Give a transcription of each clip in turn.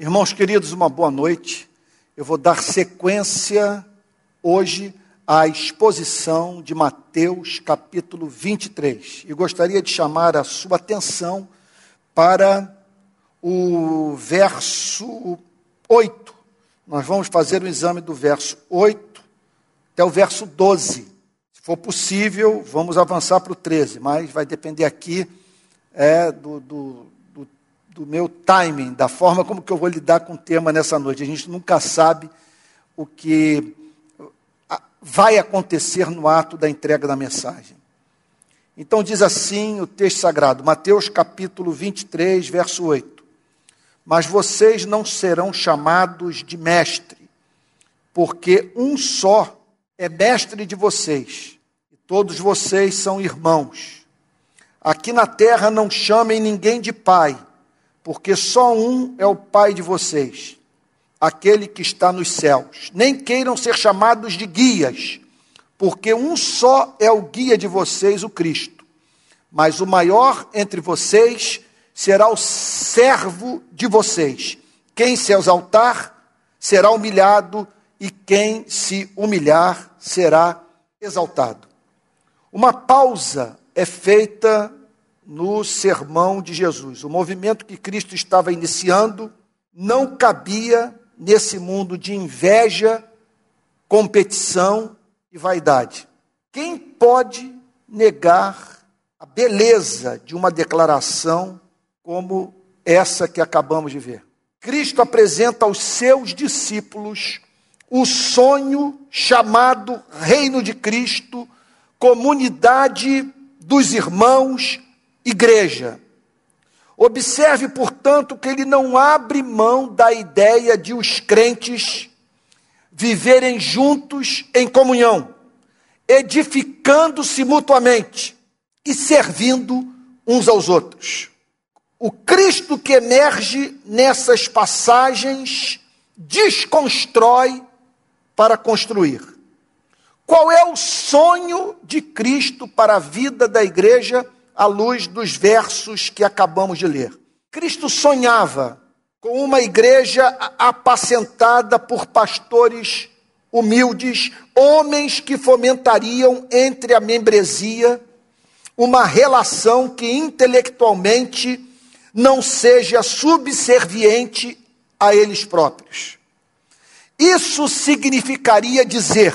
Irmãos queridos, uma boa noite. Eu vou dar sequência hoje à exposição de Mateus capítulo 23. E gostaria de chamar a sua atenção para o verso 8. Nós vamos fazer o exame do verso 8 até o verso 12. Se for possível, vamos avançar para o 13, mas vai depender aqui é, do, do, do, meu timing, da forma como que eu vou lidar com o tema nessa noite. A gente nunca sabe o que vai acontecer no ato da entrega da mensagem. Então diz assim o texto sagrado, Mateus capítulo 23, verso 8. Mas vocês não serão chamados de mestre, porque um só é mestre de vocês, e todos vocês são irmãos. Aqui na terra não chamem ninguém de pai, porque só um é o pai de vocês, aquele que está nos céus. Nem queiram ser chamados de guias, porque um só é o guia de vocês, o Cristo. Mas o maior entre vocês será o servo de vocês. Quem se exaltar será humilhado, e quem se humilhar será exaltado. Uma pausa é feita no sermão de Jesus. O movimento que Cristo estava iniciando não cabia nesse mundo de inveja, competição e vaidade. Quem pode negar a beleza de uma declaração como essa que acabamos de ver? Cristo apresenta aos seus discípulos o sonho chamado Reino de Cristo, comunidade dos irmãos, igreja. Observe, portanto, que ele não abre mão da ideia de os crentes viverem juntos em comunhão, edificando-se mutuamente e servindo uns aos outros. O Cristo que emerge nessas passagens desconstrói para construir. Qual é o sonho de Cristo para a vida da igreja à luz dos versos que acabamos de ler? Cristo sonhava com uma igreja apacentada por pastores humildes, homens que fomentariam entre a membresia uma relação que intelectualmente não seja subserviente a eles próprios. Isso significaria dizer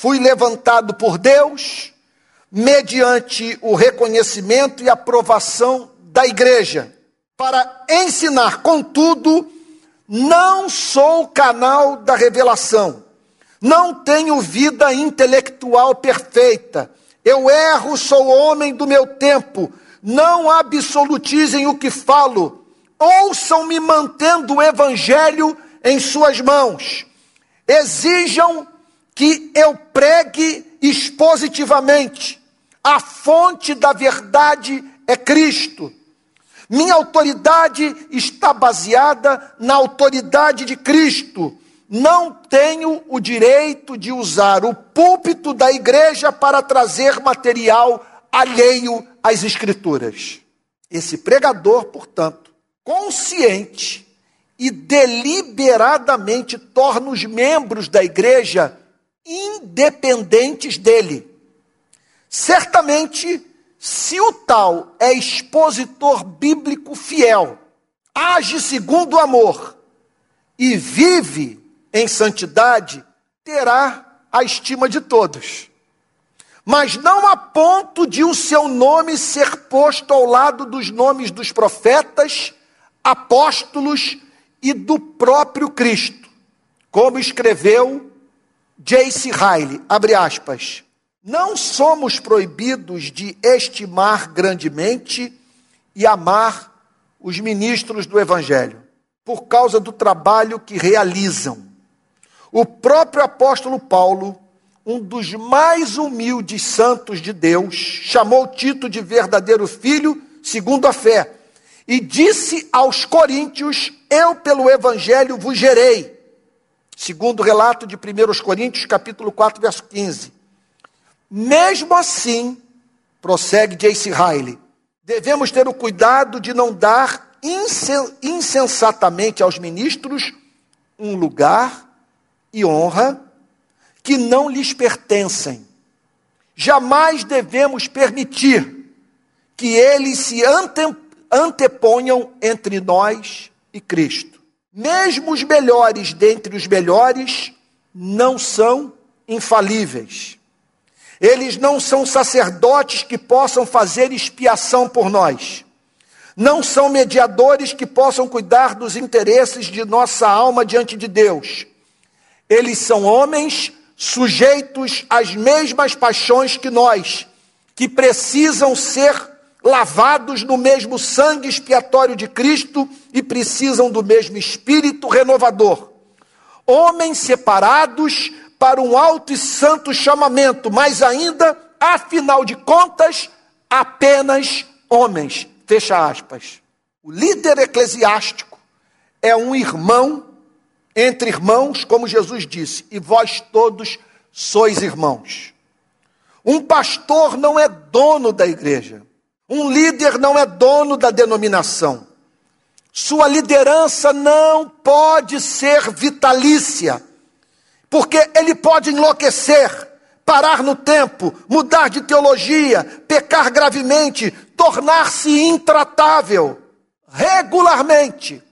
Fui levantado por Deus mediante o reconhecimento e aprovação da igreja para ensinar, contudo, não sou canal da revelação. Não tenho vida intelectual perfeita. Eu erro, sou homem do meu tempo. Não absolutizem o que falo. Ouçam-me mantendo o evangelho em suas mãos. Exijam que eu pregue expositivamente. A fonte da verdade é Cristo. Minha autoridade está baseada na autoridade de Cristo. Não tenho o direito de usar o púlpito da igreja para trazer material alheio às Escrituras. Esse pregador, portanto, consciente e deliberadamente torna os membros da igreja independentes dele. Certamente, se o tal é expositor bíblico fiel, age segundo o amor e vive em santidade, terá a estima de todos. Mas não a ponto de o seu nome ser posto ao lado dos nomes dos profetas, apóstolos e do próprio Cristo, como escreveu Jace Riley, abre aspas, não somos proibidos de estimar grandemente e amar os ministros do Evangelho, por causa do trabalho que realizam. O próprio apóstolo Paulo, um dos mais humildes santos de Deus, chamou Tito de verdadeiro filho, segundo a fé, e disse aos coríntios: Eu pelo Evangelho vos gerei segundo o relato de 1 Coríntios, capítulo 4, verso 15. Mesmo assim, prossegue J.C. Riley, devemos ter o cuidado de não dar insensatamente aos ministros um lugar e honra que não lhes pertencem. Jamais devemos permitir que eles se ante, anteponham entre nós e Cristo. Mesmo os melhores dentre os melhores não são infalíveis. Eles não são sacerdotes que possam fazer expiação por nós. Não são mediadores que possam cuidar dos interesses de nossa alma diante de Deus. Eles são homens sujeitos às mesmas paixões que nós, que precisam ser lavados no mesmo sangue expiatório de Cristo e precisam do mesmo espírito renovador. Homens separados para um alto e santo chamamento, mas ainda, afinal de contas, apenas homens. Fecha aspas. O líder eclesiástico é um irmão entre irmãos, como Jesus disse, e vós todos sois irmãos. Um pastor não é dono da igreja. Um líder não é dono da denominação. Sua liderança não pode ser vitalícia, porque ele pode enlouquecer, parar no tempo, mudar de teologia, pecar gravemente, tornar-se intratável. Regularmente,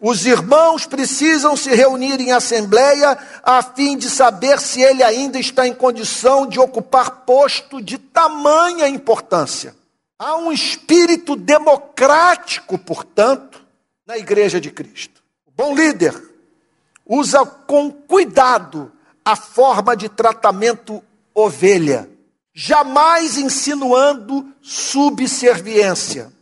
os irmãos precisam se reunir em assembleia a fim de saber se ele ainda está em condição de ocupar posto de tamanha importância. Há um espírito democrático, portanto, na Igreja de Cristo. O bom líder usa com cuidado a forma de tratamento ovelha, jamais insinuando subserviência.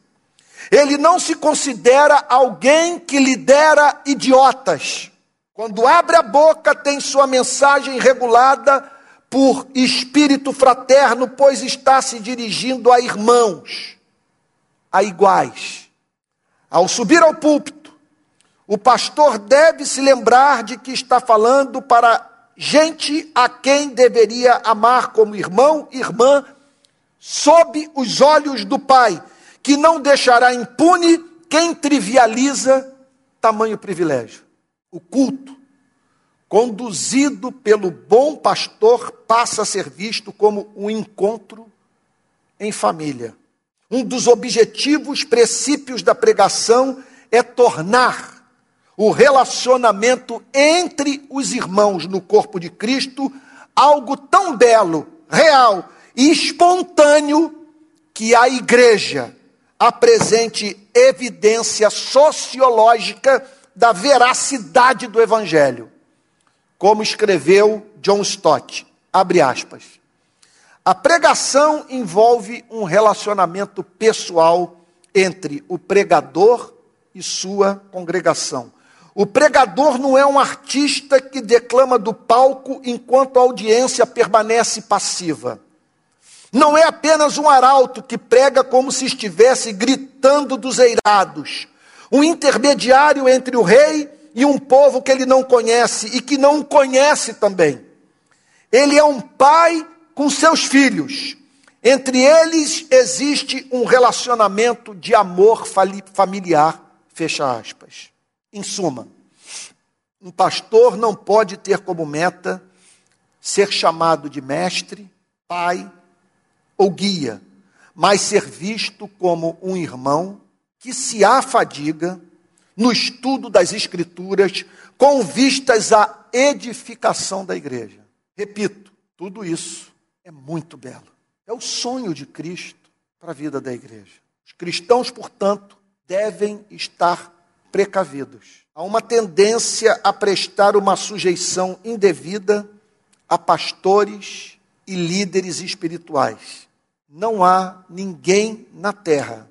Ele não se considera alguém que lidera idiotas. Quando abre a boca, tem sua mensagem regulada por espírito fraterno, pois está se dirigindo a irmãos, a iguais. Ao subir ao púlpito, o pastor deve se lembrar de que está falando para gente a quem deveria amar como irmão, irmã, sob os olhos do Pai, que não deixará impune quem trivializa tamanho privilégio. O culto, conduzido pelo bom pastor, passa a ser visto como um encontro em família. Um dos objetivos, princípios da pregação é tornar o relacionamento entre os irmãos no corpo de Cristo algo tão belo, real e espontâneo que a igreja apresente evidência sociológica da veracidade do evangelho. Como escreveu John Stott, abre aspas. A pregação envolve um relacionamento pessoal entre o pregador e sua congregação o pregador não é um artista que declama do palco enquanto a audiência permanece passiva. Não é apenas um arauto que prega como se estivesse gritando dos eirados. Um intermediário entre o rei e um povo que ele não conhece e que não conhece também. Ele é um pai com seus filhos. Entre eles existe um relacionamento de amor familiar. Fecha aspas. Em suma, um pastor não pode ter como meta ser chamado de mestre, pai ou guia, mas ser visto como um irmão que se afadiga no estudo das Escrituras com vistas à edificação da igreja. Repito, tudo isso é muito belo. É o sonho de Cristo para a vida da igreja. Os cristãos, portanto, devem estar precavidos. Há uma tendência a prestar uma sujeição indevida a pastores e líderes espirituais. Não há ninguém na terra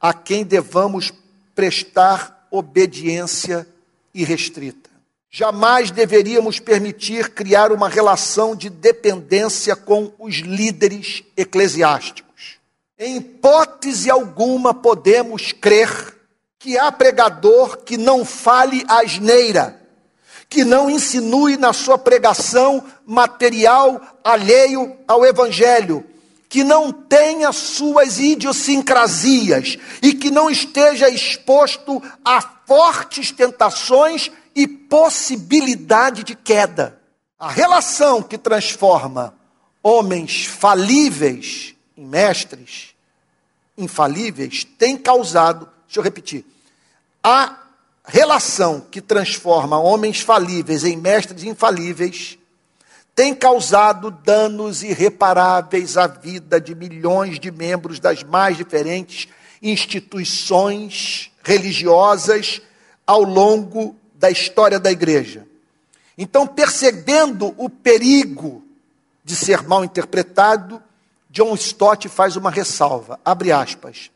a quem devamos prestar obediência irrestrita. Jamais deveríamos permitir criar uma relação de dependência com os líderes eclesiásticos. Em hipótese alguma podemos crer que há pregador que não fale asneira, que não insinue na sua pregação material alheio ao Evangelho, que não tenha suas idiosincrasias e que não esteja exposto a fortes tentações e possibilidade de queda. A relação que transforma homens falíveis em mestres infalíveis tem causado, deixa eu repetir, a relação que transforma homens falíveis em mestres infalíveis tem causado danos irreparáveis à vida de milhões de membros das mais diferentes instituições religiosas ao longo da história da igreja. Então, percebendo o perigo de ser mal interpretado, John Stott faz uma ressalva, abre aspas.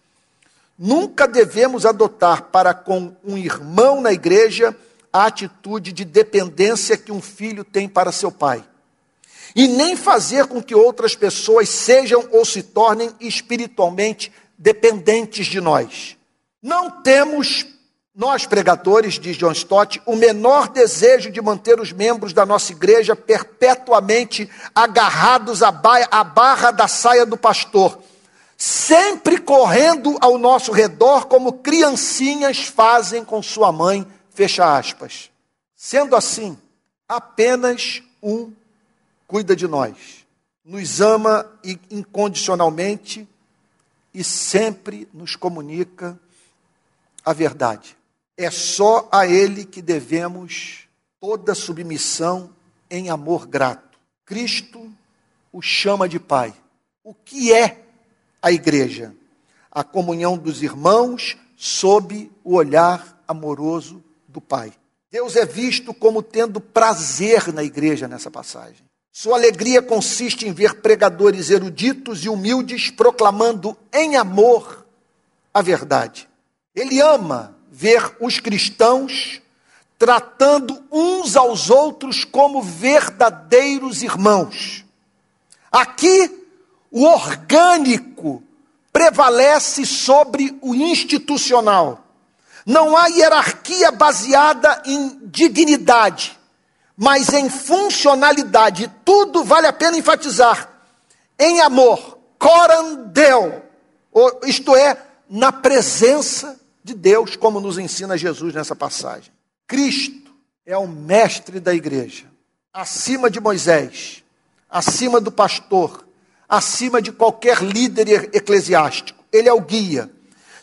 Nunca devemos adotar para com um irmão na igreja a atitude de dependência que um filho tem para seu pai. E nem fazer com que outras pessoas sejam ou se tornem espiritualmente dependentes de nós. Não temos, nós pregadores, diz John Stott, o menor desejo de manter os membros da nossa igreja perpetuamente agarrados à barra da saia do pastor sempre correndo ao nosso redor como criancinhas fazem com sua mãe, fecha aspas. Sendo assim, apenas um cuida de nós, nos ama incondicionalmente e sempre nos comunica a verdade. É só a Ele que devemos toda submissão em amor grato. Cristo o chama de Pai. O que é a igreja, a comunhão dos irmãos sob o olhar amoroso do Pai. Deus é visto como tendo prazer na igreja nessa passagem. Sua alegria consiste em ver pregadores eruditos e humildes proclamando em amor a verdade. Ele ama ver os cristãos tratando uns aos outros como verdadeiros irmãos. Aqui o orgânico prevalece sobre o institucional. Não há hierarquia baseada em dignidade, mas em funcionalidade. Tudo vale a pena enfatizar. Em amor, corandel, isto é, na presença de Deus, como nos ensina Jesus nessa passagem. Cristo é o mestre da igreja, acima de Moisés, acima do pastor, acima de qualquer líder eclesiástico. Ele é o guia.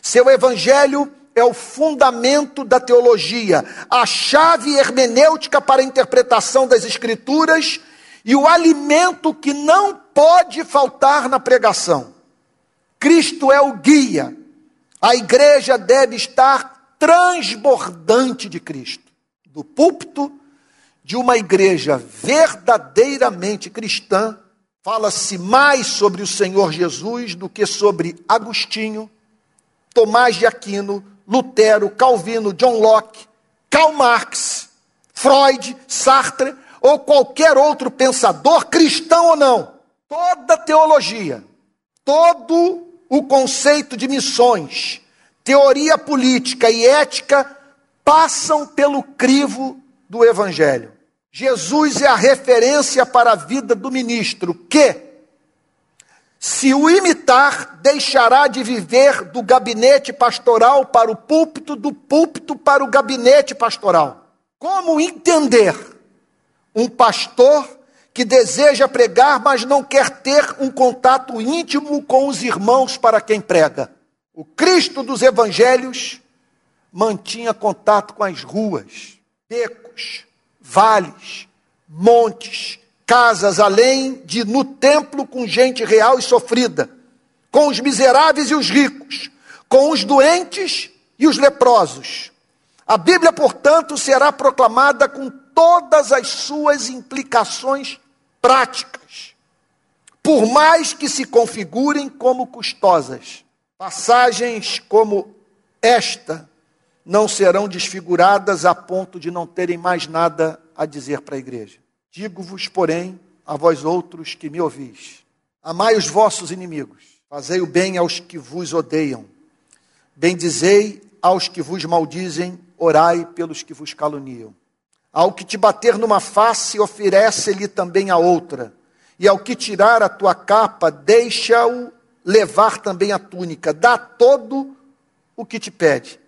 Seu evangelho é o fundamento da teologia, a chave hermenêutica para a interpretação das escrituras e o alimento que não pode faltar na pregação. Cristo é o guia. A igreja deve estar transbordante de Cristo. Do púlpito de uma igreja verdadeiramente cristã, Fala-se mais sobre o Senhor Jesus do que sobre Agostinho, Tomás de Aquino, Lutero, Calvino, John Locke, Karl Marx, Freud, Sartre ou qualquer outro pensador, cristão ou não. Toda teologia, todo o conceito de missões, teoria política e ética passam pelo crivo do Evangelho. Jesus é a referência para a vida do ministro, que, se o imitar, deixará de viver do gabinete pastoral para o púlpito, do púlpito para o gabinete pastoral. Como entender um pastor que deseja pregar, mas não quer ter um contato íntimo com os irmãos para quem prega? O Cristo dos evangelhos mantinha contato com as ruas, becos, vales, montes, casas, além de no templo com gente real e sofrida, com os miseráveis e os ricos, com os doentes e os leprosos. A Bíblia, portanto, será proclamada com todas as suas implicações práticas, por mais que se configurem como custosas. Passagens como esta não serão desfiguradas a ponto de não terem mais nada a dizer para a igreja. Digo-vos, porém, a vós outros que me ouvis: amai os vossos inimigos, fazei o bem aos que vos odeiam, bendizei aos que vos maldizem, orai pelos que vos caluniam. Ao que te bater numa face, oferece-lhe também a outra. e ao que tirar a tua capa, deixa-o levar também a túnica. Dá todo o que te pede.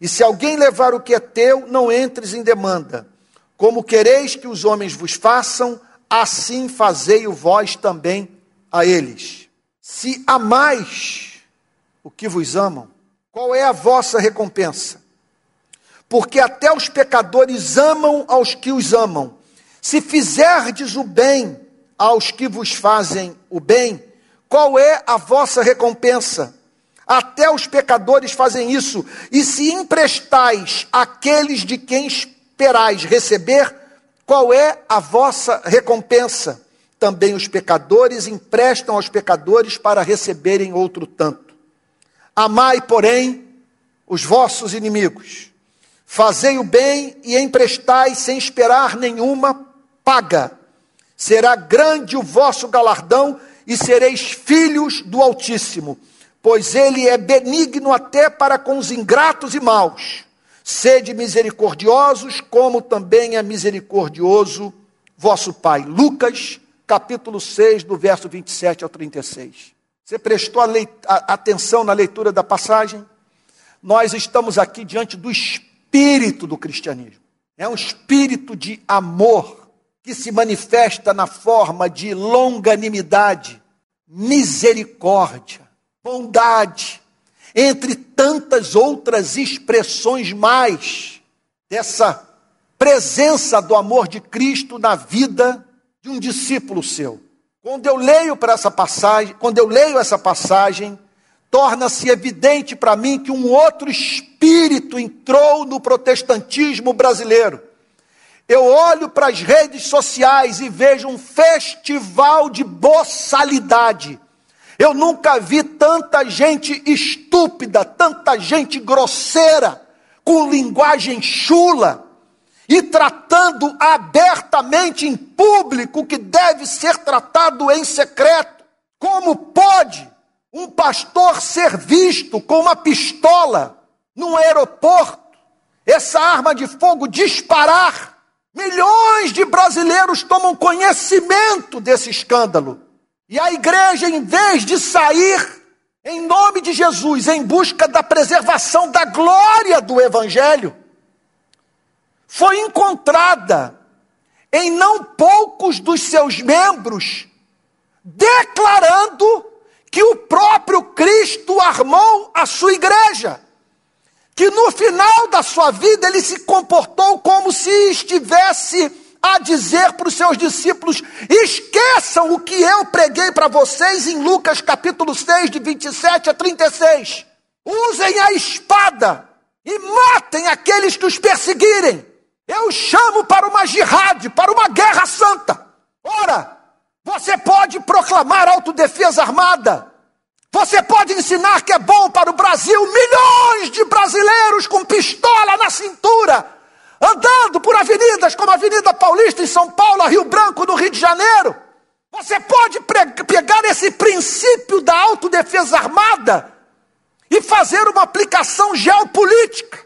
E se alguém levar o que é teu, não entres em demanda. Como quereis que os homens vos façam, assim fazei o vós também a eles. Se amais o que vos amam, qual é a vossa recompensa? Porque até os pecadores amam aos que os amam. Se fizerdes o bem aos que vos fazem o bem, qual é a vossa recompensa? Até os pecadores fazem isso. E se emprestais aqueles de quem esperais receber, qual é a vossa recompensa? Também os pecadores emprestam aos pecadores para receberem outro tanto. Amai, porém, os vossos inimigos. Fazei o bem e emprestai sem esperar nenhuma paga. Será grande o vosso galardão e sereis filhos do Altíssimo, pois ele é benigno até para com os ingratos e maus. Sede misericordiosos, como também é misericordioso vosso Pai. Lucas, capítulo 6, do verso 27 ao 36. Você prestou atenção na leitura da passagem? Nós estamos aqui diante do espírito do cristianismo. É um espírito de amor que se manifesta na forma de longanimidade, misericórdia, bondade, entre tantas outras expressões mais dessa presença do amor de Cristo na vida de um discípulo seu. Quando eu leio para essa passagem, quando eu leio essa passagem, torna-se evidente para mim que um outro espírito entrou no protestantismo brasileiro. Eu olho para as redes sociais e vejo um festival de boçalidade eu nunca vi tanta gente estúpida, tanta gente grosseira, com linguagem chula e tratando abertamente em público o que deve ser tratado em secreto. Como pode um pastor ser visto com uma pistola num aeroporto, essa arma de fogo disparar? Milhões de brasileiros tomam conhecimento desse escândalo. E a igreja, em vez de sair em nome de Jesus em busca da preservação da glória do Evangelho, foi encontrada em não poucos dos seus membros declarando que o próprio Cristo armou a sua igreja, que no final da sua vida ele se comportou como se estivesse a dizer para os seus discípulos: esqueçam o que eu preguei para vocês em Lucas capítulo 6, de 27 a 36. Usem a espada e matem aqueles que os perseguirem. Eu chamo para uma jihad, para uma guerra santa. Ora, você pode proclamar autodefesa armada. Você pode ensinar que é bom para o Brasil milhões de brasileiros com pistola na cintura andando por avenidas como a Avenida Paulista em São Paulo, Rio Branco, no Rio de Janeiro. Você pode pegar esse princípio da autodefesa armada e fazer uma aplicação geopolítica,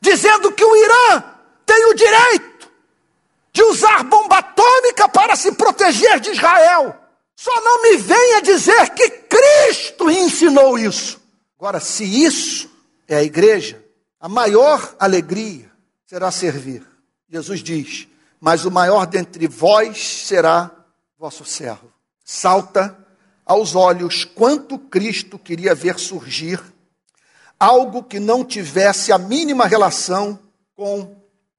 dizendo que o Irã tem o direito de usar bomba atômica para se proteger de Israel. Só não me venha dizer que Cristo ensinou isso. Agora, se isso é a igreja, a maior alegria será servir. Jesus diz: Mas o maior dentre vós será vosso servo. Salta aos olhos quanto Cristo queria ver surgir algo que não tivesse a mínima relação com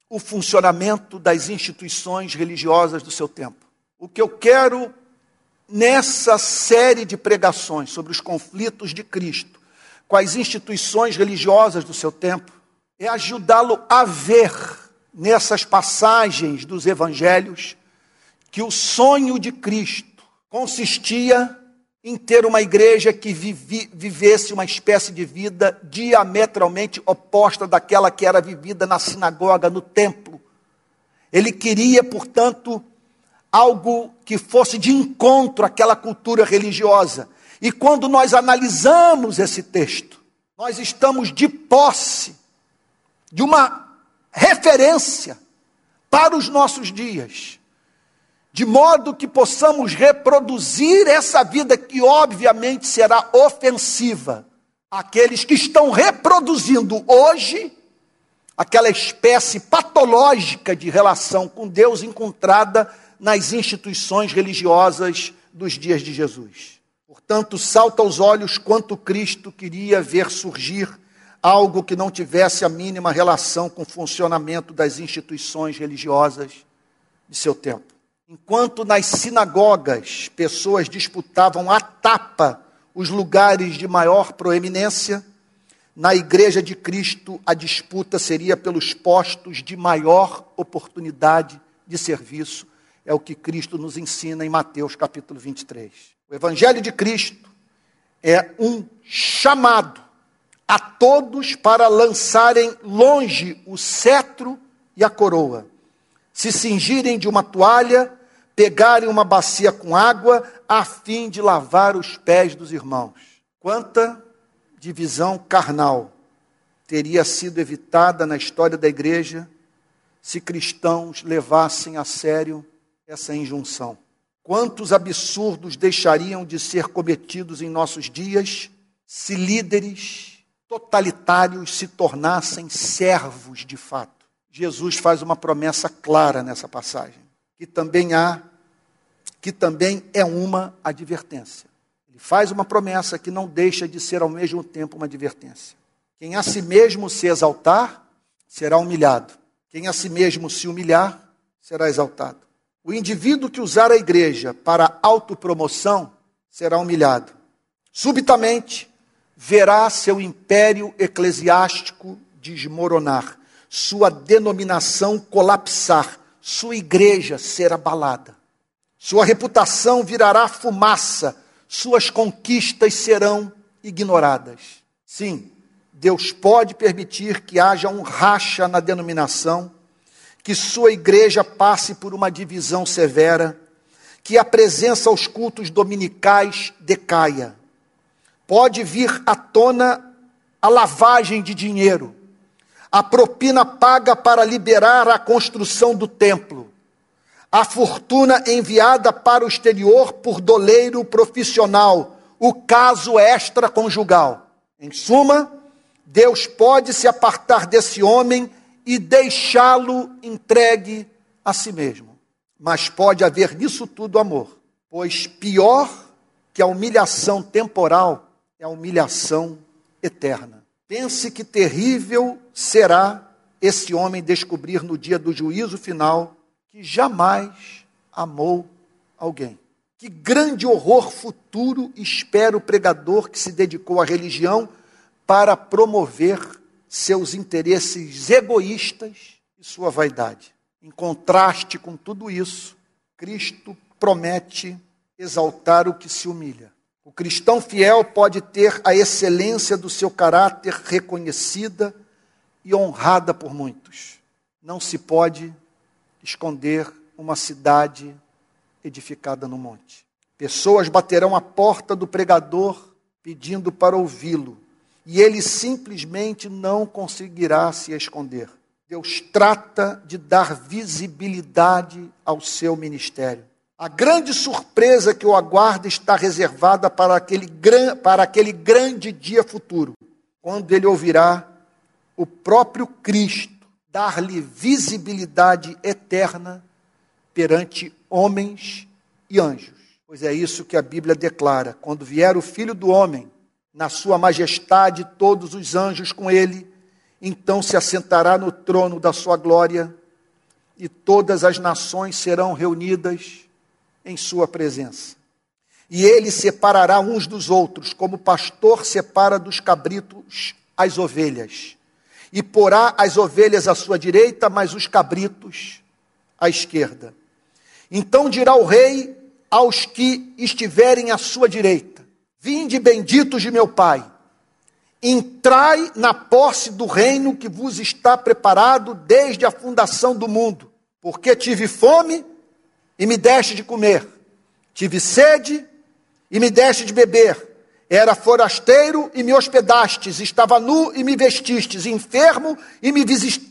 o funcionamento das instituições religiosas do seu tempo. O que eu quero nessa série de pregações sobre os conflitos de Cristo com as instituições religiosas do seu tempo é ajudá-lo a ver nessas passagens dos evangelhos que o sonho de Cristo consistia em ter uma igreja que vivi, vivesse uma espécie de vida diametralmente oposta daquela que era vivida na sinagoga, no templo. Ele queria, portanto, algo que fosse de encontro àquela cultura religiosa. E quando nós analisamos esse texto, nós estamos de posse de uma referência para os nossos dias, de modo que possamos reproduzir essa vida que, obviamente, será ofensiva àqueles que estão reproduzindo hoje aquela espécie patológica de relação com Deus encontrada nas instituições religiosas dos dias de Jesus. Portanto, salta aos olhos quanto Cristo queria ver surgir algo que não tivesse a mínima relação com o funcionamento das instituições religiosas de seu tempo. Enquanto nas sinagogas pessoas disputavam a tapa os lugares de maior proeminência, na igreja de Cristo, a disputa seria pelos postos de maior oportunidade de serviço. É o que Cristo nos ensina em Mateus capítulo 23. O Evangelho de Cristo é um chamado a todos para lançarem longe o cetro e a coroa, se cingirem de uma toalha, pegarem uma bacia com água, a fim de lavar os pés dos irmãos. Quanta divisão carnal teria sido evitada na história da igreja se cristãos levassem a sério essa injunção. Quantos absurdos deixariam de ser cometidos em nossos dias se líderes totalitários se tornassem servos de fato? Jesus faz uma promessa clara nessa passagem, que também há que também é uma advertência. Ele faz uma promessa que não deixa de ser ao mesmo tempo uma advertência. Quem a si mesmo se exaltar, será humilhado. Quem a si mesmo se humilhar, será exaltado. O indivíduo que usar a igreja para autopromoção será humilhado. Subitamente, verá seu império eclesiástico desmoronar, sua denominação colapsar, sua igreja ser abalada. Sua reputação virará fumaça, suas conquistas serão ignoradas. Sim, Deus pode permitir que haja um racha na denominação, que sua igreja passe por uma divisão severa, que a presença aos cultos dominicais decaia. Pode vir à tona a lavagem de dinheiro, a propina paga para liberar a construção do templo, a fortuna enviada para o exterior por doleiro profissional, o caso extraconjugal. Em suma, Deus pode se apartar desse homem e deixá-lo entregue a si mesmo. Mas pode haver nisso tudo amor, pois pior que a humilhação temporal é a humilhação eterna. Pense que terrível será esse homem descobrir no dia do juízo final que jamais amou alguém. Que grande horror futuro espera o pregador que se dedicou à religião para promover seus interesses egoístas e sua vaidade. Em contraste com tudo isso, Cristo promete exaltar o que se humilha. O cristão fiel pode ter a excelência do seu caráter reconhecida e honrada por muitos. Não se pode esconder uma cidade edificada no monte. Pessoas baterão à porta do pregador pedindo para ouvi-lo, e ele simplesmente não conseguirá se esconder. Deus trata de dar visibilidade ao seu ministério. A grande surpresa que o aguarda está reservada para aquele, para aquele grande dia futuro, quando ele ouvirá o próprio Cristo dar-lhe visibilidade eterna perante homens e anjos. Pois é isso que a Bíblia declara: quando vier o Filho do Homem, na sua majestade, todos os anjos com ele, então se assentará no trono da sua glória, e todas as nações serão reunidas em sua presença. E ele separará uns dos outros, como o pastor separa dos cabritos as ovelhas e porá as ovelhas à sua direita, mas os cabritos à esquerda. Então dirá o rei aos que estiverem à sua direita: Vinde benditos de meu Pai, entrai na posse do reino que vos está preparado desde a fundação do mundo, porque tive fome e me deste de comer, tive sede e me deste de beber. Era forasteiro e me hospedastes, estava nu e me vestistes, enfermo e me,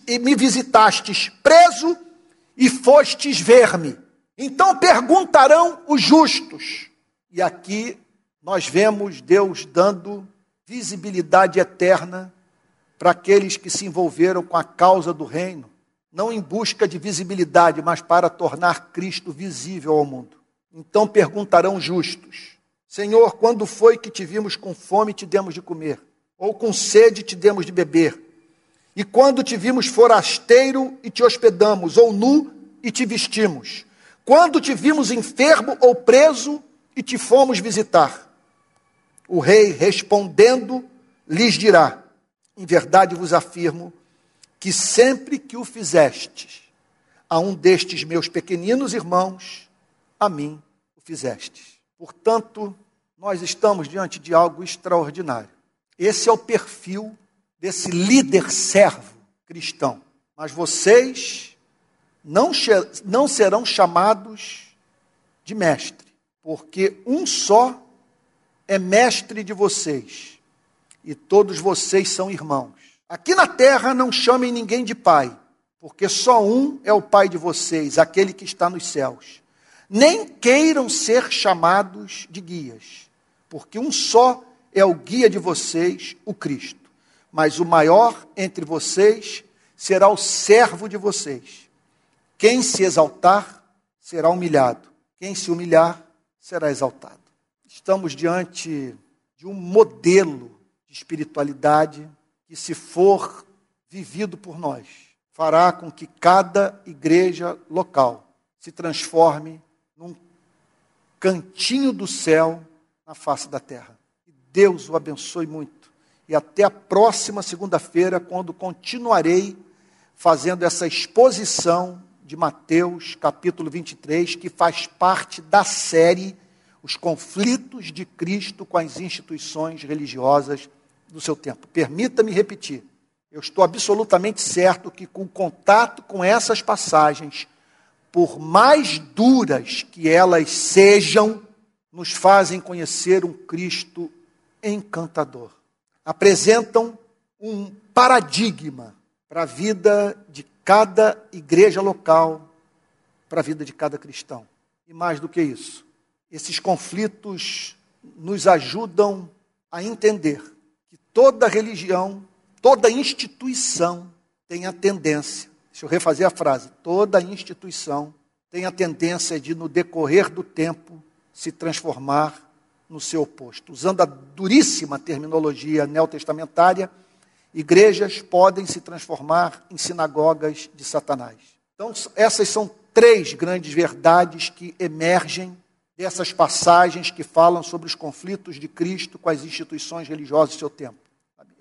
e me visitastes, preso e fostes ver-me. Então perguntarão os justos. E aqui nós vemos Deus dando visibilidade eterna para aqueles que se envolveram com a causa do reino, não em busca de visibilidade, mas para tornar Cristo visível ao mundo. Então perguntarão justos: Senhor, quando foi que te vimos com fome e te demos de comer? Ou com sede e te demos de beber? E quando te vimos forasteiro e te hospedamos? Ou nu e te vestimos? Quando te vimos enfermo ou preso e te fomos visitar? O rei respondendo lhes dirá: Em verdade vos afirmo que sempre que o fizestes a um destes meus pequeninos irmãos, a mim o fizestes. Portanto, nós estamos diante de algo extraordinário. Esse é o perfil desse líder servo cristão. Mas vocês não, não serão chamados de mestre, porque um só é mestre de vocês, e todos vocês são irmãos. Aqui na terra não chamem ninguém de pai, porque só um é o pai de vocês, aquele que está nos céus. Nem queiram ser chamados de guias, porque um só é o guia de vocês, o Cristo. Mas o maior entre vocês será o servo de vocês. Quem se exaltar será humilhado, quem se humilhar será exaltado. Estamos diante de um modelo de espiritualidade que, se for vivido por nós, fará com que cada igreja local se transforme num cantinho do céu na face da terra. Que Deus o abençoe muito. E até a próxima segunda-feira, quando continuarei fazendo essa exposição de Mateus, capítulo 23, que faz parte da série Os Conflitos de Cristo com as Instituições Religiosas do Seu Tempo. Permita-me repetir. Eu estou absolutamente certo que, com contato com essas passagens, por mais duras que elas sejam, nos fazem conhecer um Cristo encantador. Apresentam um paradigma para a vida de cada igreja local, para a vida de cada cristão. E mais do que isso, esses conflitos nos ajudam a entender toda religião, toda instituição tem a tendência, deixa eu refazer a frase, toda instituição tem a tendência de, no decorrer do tempo, se transformar no seu oposto. Usando a duríssima terminologia neotestamentária, igrejas podem se transformar em sinagogas de Satanás. Então, essas são três grandes verdades que emergem dessas passagens que falam sobre os conflitos de Cristo com as instituições religiosas do seu tempo.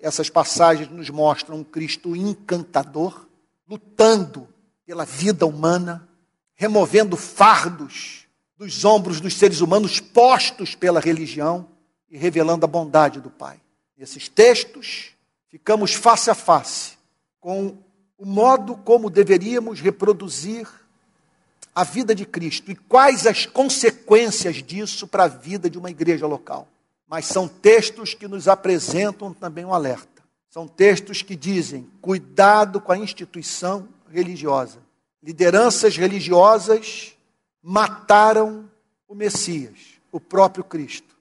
Essas passagens nos mostram um Cristo encantador, lutando pela vida humana, removendo fardos dos ombros dos seres humanos postos pela religião e revelando a bondade do Pai. Nesses textos, ficamos face a face com o modo como deveríamos reproduzir a vida de Cristo e quais as consequências disso para a vida de uma igreja local. Mas são textos que nos apresentam também um alerta. São textos que dizem: cuidado com a instituição religiosa. Lideranças religiosas mataram o Messias, o próprio Cristo.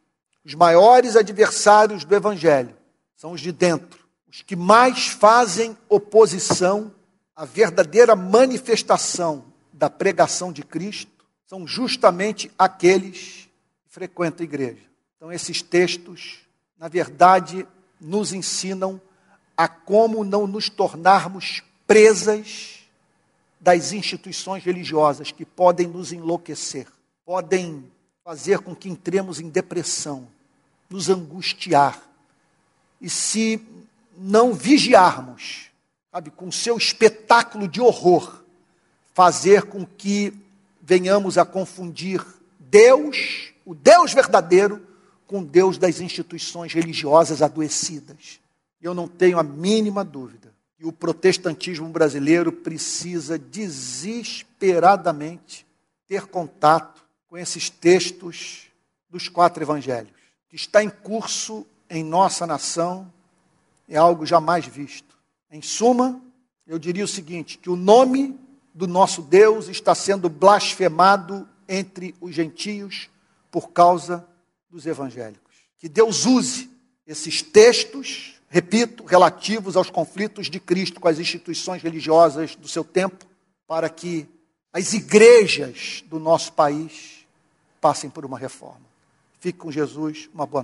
Os maiores adversários do Evangelho são os de dentro os que mais fazem oposição à verdadeira manifestação da pregação de Cristo são justamente aqueles que frequentam a igreja. Então, esses textos, na verdade, nos ensinam a como não nos tornarmos presas das instituições religiosas que podem nos enlouquecer, podem fazer com que entremos em depressão, nos angustiar. E se não vigiarmos, sabe, com seu espetáculo de horror, fazer com que venhamos a confundir Deus, o Deus verdadeiro, com Deus das instituições religiosas adoecidas. Eu não tenho a mínima dúvida que o protestantismo brasileiro precisa desesperadamente ter contato com esses textos dos quatro evangelhos, que está em curso em nossa nação é algo jamais visto. Em suma, eu diria o seguinte: que o nome do nosso Deus está sendo blasfemado entre os gentios por causa dos evangélicos. Que Deus use esses textos, repito, relativos aos conflitos de Cristo com as instituições religiosas do seu tempo, para que as igrejas do nosso país passem por uma reforma. Fique com Jesus, uma boa